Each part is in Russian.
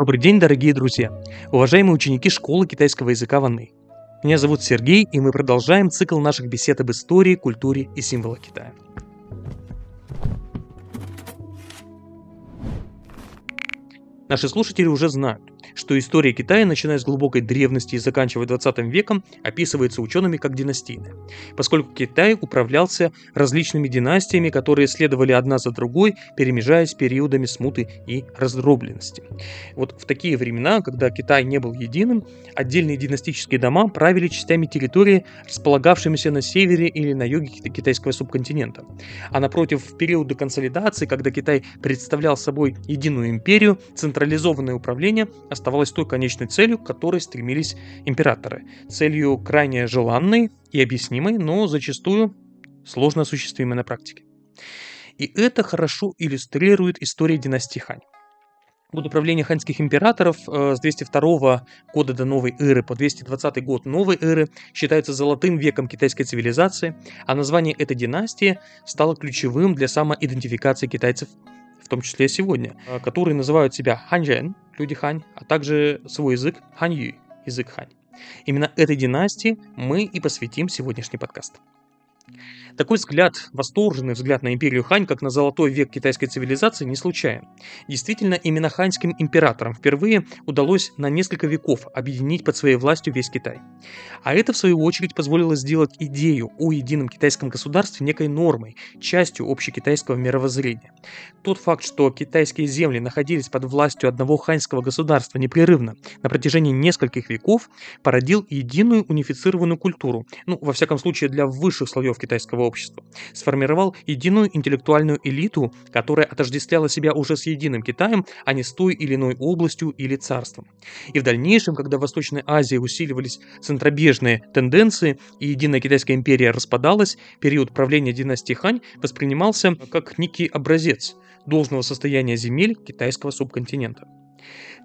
Добрый день, дорогие друзья! Уважаемые ученики школы китайского языка Ванны. Меня зовут Сергей, и мы продолжаем цикл наших бесед об истории, культуре и символах Китая. Наши слушатели уже знают, что история Китая, начиная с глубокой древности и заканчивая 20 веком, описывается учеными как династийная, поскольку Китай управлялся различными династиями, которые следовали одна за другой, перемежаясь периодами смуты и раздробленности. Вот в такие времена, когда Китай не был единым, отдельные династические дома правили частями территории, располагавшимися на севере или на юге китайского субконтинента. А напротив, в периоды консолидации, когда Китай представлял собой единую империю, централизованное управление оставалась той конечной целью, к которой стремились императоры. Целью крайне желанной и объяснимой, но зачастую сложно осуществимой на практике. И это хорошо иллюстрирует история династии Хань. Год правления ханьских императоров э, с 202 года до новой эры по 220 год новой эры считается золотым веком китайской цивилизации, а название этой династии стало ключевым для самоидентификации китайцев том числе сегодня, э, которые называют себя ханьжен, люди хань, а также свой язык ханью, язык хань. Именно этой династии мы и посвятим сегодняшний подкаст. Такой взгляд, восторженный взгляд на империю Хань, как на золотой век китайской цивилизации, не случайен. Действительно, именно ханьским императорам впервые удалось на несколько веков объединить под своей властью весь Китай. А это, в свою очередь, позволило сделать идею о едином китайском государстве некой нормой, частью общекитайского мировоззрения. Тот факт, что китайские земли находились под властью одного ханьского государства непрерывно на протяжении нескольких веков, породил единую унифицированную культуру, ну, во всяком случае, для высших слоев китайского китайского общества, сформировал единую интеллектуальную элиту, которая отождествляла себя уже с единым Китаем, а не с той или иной областью или царством. И в дальнейшем, когда в Восточной Азии усиливались центробежные тенденции и единая китайская империя распадалась, период правления династии Хань воспринимался как некий образец должного состояния земель китайского субконтинента.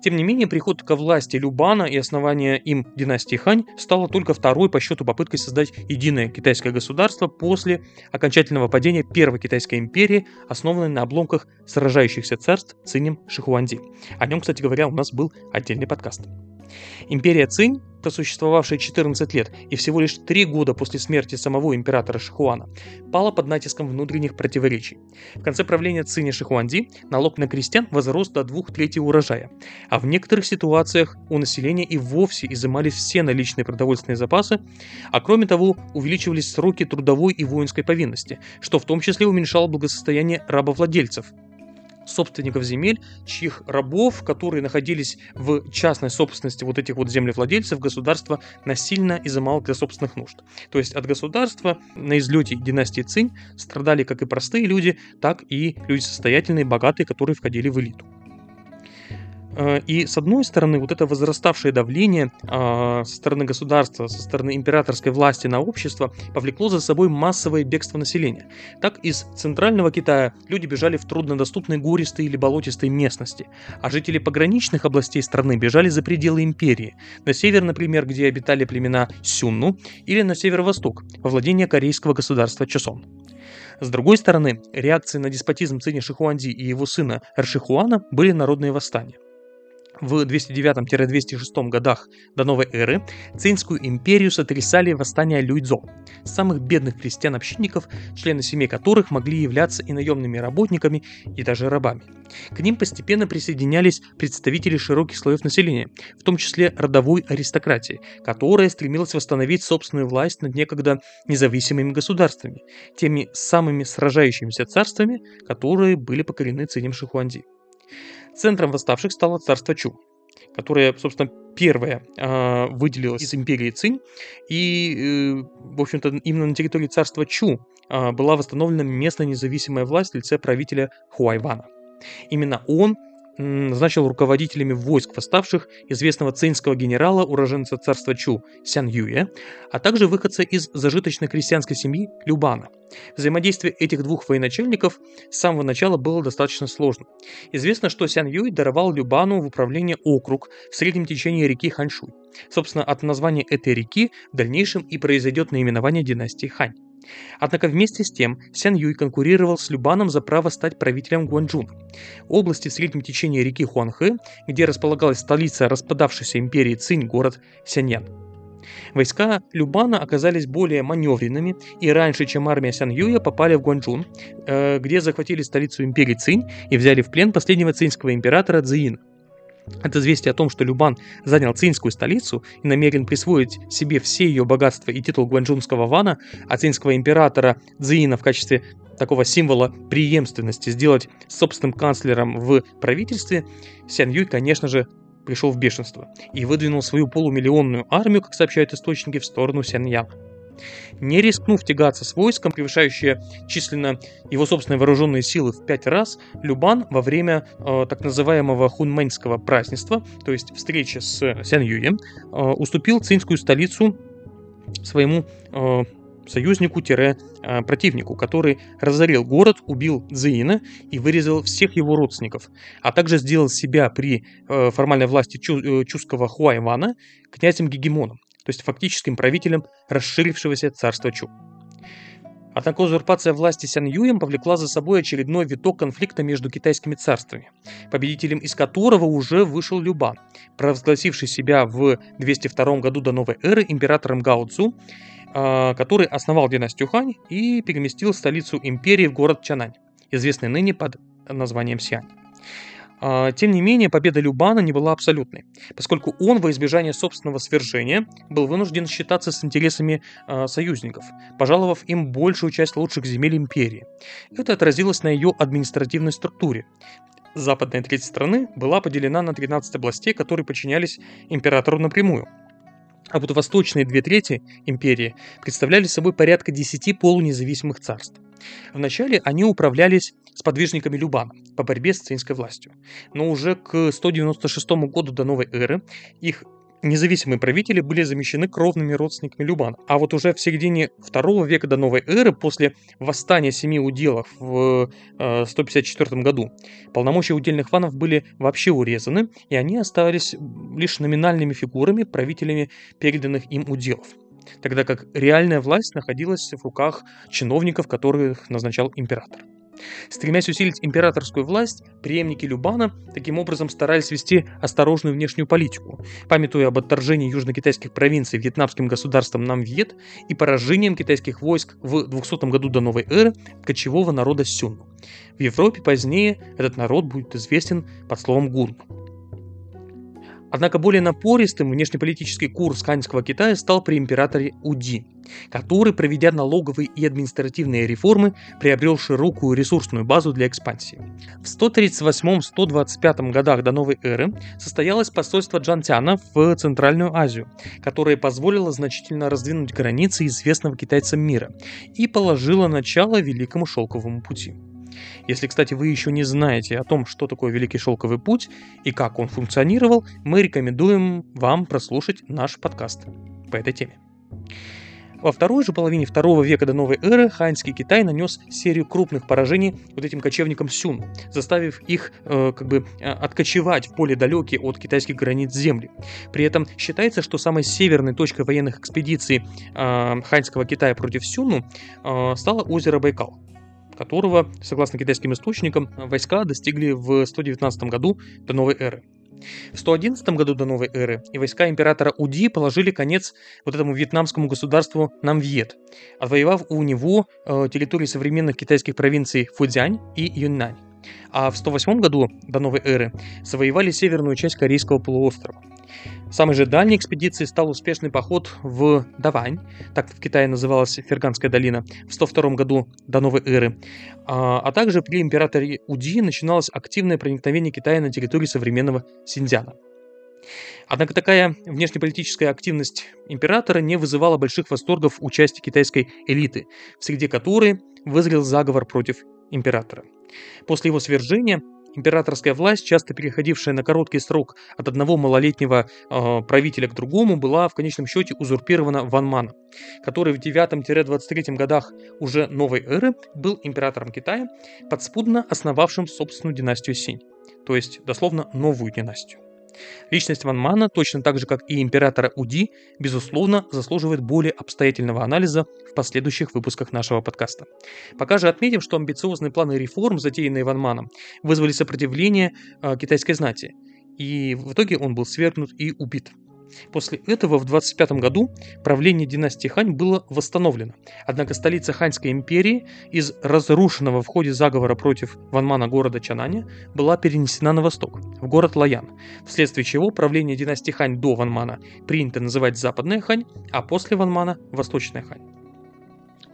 Тем не менее, приход ко власти Любана и основание им династии Хань стало только второй по счету попыткой создать единое китайское государство после окончательного падения Первой Китайской империи, основанной на обломках сражающихся царств Цинем Шихуанди. О нем, кстати говоря, у нас был отдельный подкаст. Империя Цинь просуществовавшая 14 лет и всего лишь 3 года после смерти самого императора Шихуана, пала под натиском внутренних противоречий. В конце правления Циня Шихуанди налог на крестьян возрос до двух третей урожая, а в некоторых ситуациях у населения и вовсе изымались все наличные продовольственные запасы, а кроме того увеличивались сроки трудовой и воинской повинности, что в том числе уменьшало благосостояние рабовладельцев – собственников земель, чьих рабов, которые находились в частной собственности вот этих вот землевладельцев, государство насильно изымало для собственных нужд. То есть от государства на излете династии Цинь страдали как и простые люди, так и люди состоятельные, богатые, которые входили в элиту. Э, и с одной стороны, вот это возраставшее давление а, со стороны государства, со стороны императорской власти на общество повлекло за собой массовое бегство населения. Так из центрального Китая люди бежали в труднодоступные гористые или болотистые местности, а жители пограничных областей страны бежали за пределы империи. На север, например, где обитали племена Сюнну, или на северо-восток, во владение корейского государства Чосон. С другой стороны, реакцией на деспотизм Цини Шихуанди и его сына Эршихуана были народные восстания. В 209-206 годах до новой эры Цинскую империю сотрясали восстания Люйцзо, самых бедных крестьян-общинников, члены семей которых могли являться и наемными работниками, и даже рабами. К ним постепенно присоединялись представители широких слоев населения, в том числе родовой аристократии, которая стремилась восстановить собственную власть над некогда независимыми государствами, теми самыми сражающимися царствами, которые были покорены Цинем Шихуанди. Центром восставших стало царство Чу, которое, собственно, первое э, выделилось из империи Цинь, и, э, в общем-то, именно на территории царства Чу э, была восстановлена местная независимая власть в лице правителя Хуайвана. Именно он назначил руководителями войск восставших известного цинского генерала, уроженца царства Чу Сян Юя, а также выходца из зажиточной крестьянской семьи Любана. Взаимодействие этих двух военачальников с самого начала было достаточно сложным. Известно, что Сян Юй даровал Любану в управление округ в среднем течении реки Ханьшуй. Собственно, от названия этой реки в дальнейшем и произойдет наименование династии Хань. Однако вместе с тем Сян Юй конкурировал с Любаном за право стать правителем Гуанчжуна, области в среднем течении реки Хуанхэ, где располагалась столица распадавшейся империи Цинь, город Сяньян. Войска Любана оказались более маневренными и раньше, чем армия Сян Юя, попали в Гуанчжун, э, где захватили столицу империи Цинь и взяли в плен последнего цинского императора Цзиина. От известия о том, что Любан занял цинскую столицу и намерен присвоить себе все ее богатства и титул гуанчжунского вана, а цинского императора Цзиина в качестве такого символа преемственности сделать собственным канцлером в правительстве, Сян Юй, конечно же, пришел в бешенство и выдвинул свою полумиллионную армию, как сообщают источники, в сторону Сяньяна. Не рискнув тягаться с войском, превышающее численно его собственные вооруженные силы в пять раз, Любан во время э, так называемого хунмэньского празднества, то есть встречи с Сян Юем, э, уступил цинскую столицу своему э, союзнику-противнику, который разорил город, убил Цзиина и вырезал всех его родственников, а также сделал себя при э, формальной власти чу, э, чуского Хуайвана князем-гегемоном, то есть фактическим правителем расширившегося царства Чу. Однако узурпация власти Сян Юем повлекла за собой очередной виток конфликта между китайскими царствами, победителем из которого уже вышел Любан, провозгласивший себя в 202 году до новой эры императором Гао Цзу а, который основал династию Хань и переместил столицу империи в город Чанань, известный ныне под названием Сиань. А, тем не менее, победа Любана не была абсолютной, поскольку он во избежание собственного свержения был вынужден считаться с интересами э, союзников, пожаловав им большую часть лучших земель империи. Это отразилось на ее административной структуре. Западная треть страны была поделена на 13 областей, которые подчинялись императору напрямую – а вот восточные две трети империи представляли собой порядка десяти полунезависимых царств. Вначале они управлялись сподвижниками Любана по борьбе с цинской властью, но уже к 196 году до новой эры их независимые правители были замещены кровными родственниками Любана. А вот уже в середине второго века до новой эры, после восстания семи уделов в 154 э, году, полномочия удельных ванов были вообще урезаны, и они оставались лишь номинальными фигурами, правителями переданных им уделов тогда как реальная власть находилась в руках чиновников, которых назначал император. Стремясь усилить императорскую власть, преемники Любана таким образом старались вести осторожную внешнюю политику, памятуя об отторжении южно-китайских провинций вьетнамским государством Намвьет и поражением китайских войск в 200 году до новой эры кочевого народа Сюн. В Европе позднее этот народ будет известен под словом Гурн. Однако более напористым внешнеполитический курс ханьского Китая стал при императоре Уди, который, проведя налоговые и административные реформы, приобрел широкую ресурсную базу для экспансии. В 138-125 годах до новой эры состоялось посольство Джантяна в Центральную Азию, которое позволило значительно раздвинуть границы известного китайцам мира и положило начало Великому Шелковому пути. Если, кстати, вы еще не знаете о том, что такое Великий Шелковый Путь и как он функционировал, мы рекомендуем вам прослушать наш подкаст по этой теме. Во второй же половине второго века до новой эры ханьский Китай нанес серию крупных поражений вот этим кочевникам Сюн, заставив их э, как бы э, откочевать в более далекие от китайских границ земли. При этом считается, что самой северной точкой военных экспедиций э, ханьского Китая против Сюну э, стало озеро Байкал которого, согласно китайским источникам, войска достигли в 119 году до новой эры. В 111 году до новой эры и войска императора Уди положили конец вот этому вьетнамскому государству Намвьет, отвоевав у него э, территории современных китайских провинций Фудзянь и Юньнань. А в 108 году до новой эры завоевали северную часть Корейского полуострова. Самой же дальней экспедицией стал успешный поход в Давань, так в Китае называлась Ферганская долина, в 102 году до новой эры. А, а также при императоре Уди начиналось активное проникновение Китая на территорию современного Синьцзяна. Однако такая внешнеполитическая активность императора не вызывала больших восторгов у части китайской элиты, среди которой вызрел заговор против императора. После его свержения Императорская власть, часто переходившая на короткий срок от одного малолетнего э, правителя к другому, была в конечном счете узурпирована Ван Маном, который в 9-23 годах уже новой эры был императором Китая, подспудно основавшим собственную династию Синь, то есть дословно новую династию. Личность Ван Мана, точно так же как и императора Уди, безусловно, заслуживает более обстоятельного анализа в последующих выпусках нашего подкаста. Пока же отметим, что амбициозные планы реформ, затеянные Ван Маном, вызвали сопротивление э, китайской знати, и в итоге он был свергнут и убит. После этого в 25 году правление династии Хань было восстановлено. Однако столица Ханьской империи из разрушенного в ходе заговора против Ванмана города Чананя была перенесена на восток, в город Лаян, вследствие чего правление династии Хань до Ванмана принято называть Западная Хань, а после Ванмана – Восточная Хань.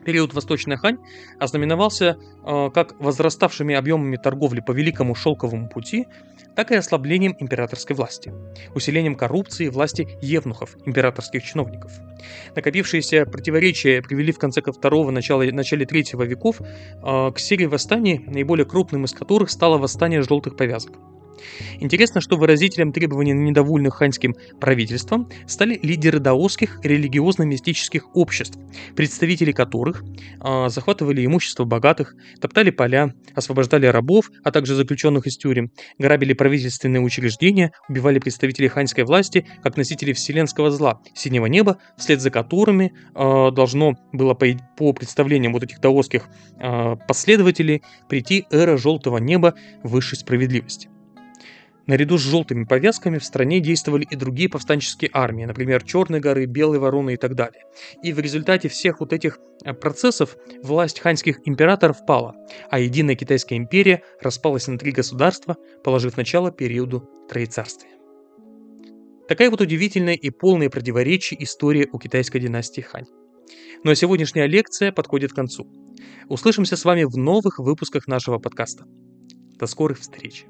Период Восточная Хань ознаменовался э, как возраставшими объемами торговли по Великому Шелковому пути, так и ослаблением императорской власти, усилением коррупции власти евнухов, императорских чиновников. Накопившиеся противоречия привели в конце второго начала, начале третьего веков э, к серии восстаний, наиболее крупным из которых стало восстание желтых повязок. Интересно, что выразителем требований недовольных ханьским правительством стали лидеры даосских религиозно-мистических обществ, представители которых э, захватывали имущество богатых, топтали поля, освобождали рабов, а также заключенных из тюрем, грабили правительственные учреждения, убивали представителей ханьской власти как носителей вселенского зла, синего неба, вслед за которыми э, должно было по, по представлениям вот этих даосских э, последователей прийти эра желтого неба высшей справедливости. Наряду с желтыми повязками в стране действовали и другие повстанческие армии, например, Черные горы, Белые вороны и так далее. И в результате всех вот этих э, процессов власть ханьских императоров пала, а единая китайская империя распалась на три государства, положив начало периоду Троецарствия. Такая вот удивительная и полная противоречий история у китайской династии Хань. Ну а сегодняшняя лекция подходит к концу. Услышимся с вами в новых выпусках нашего подкаста. До скорых встреч!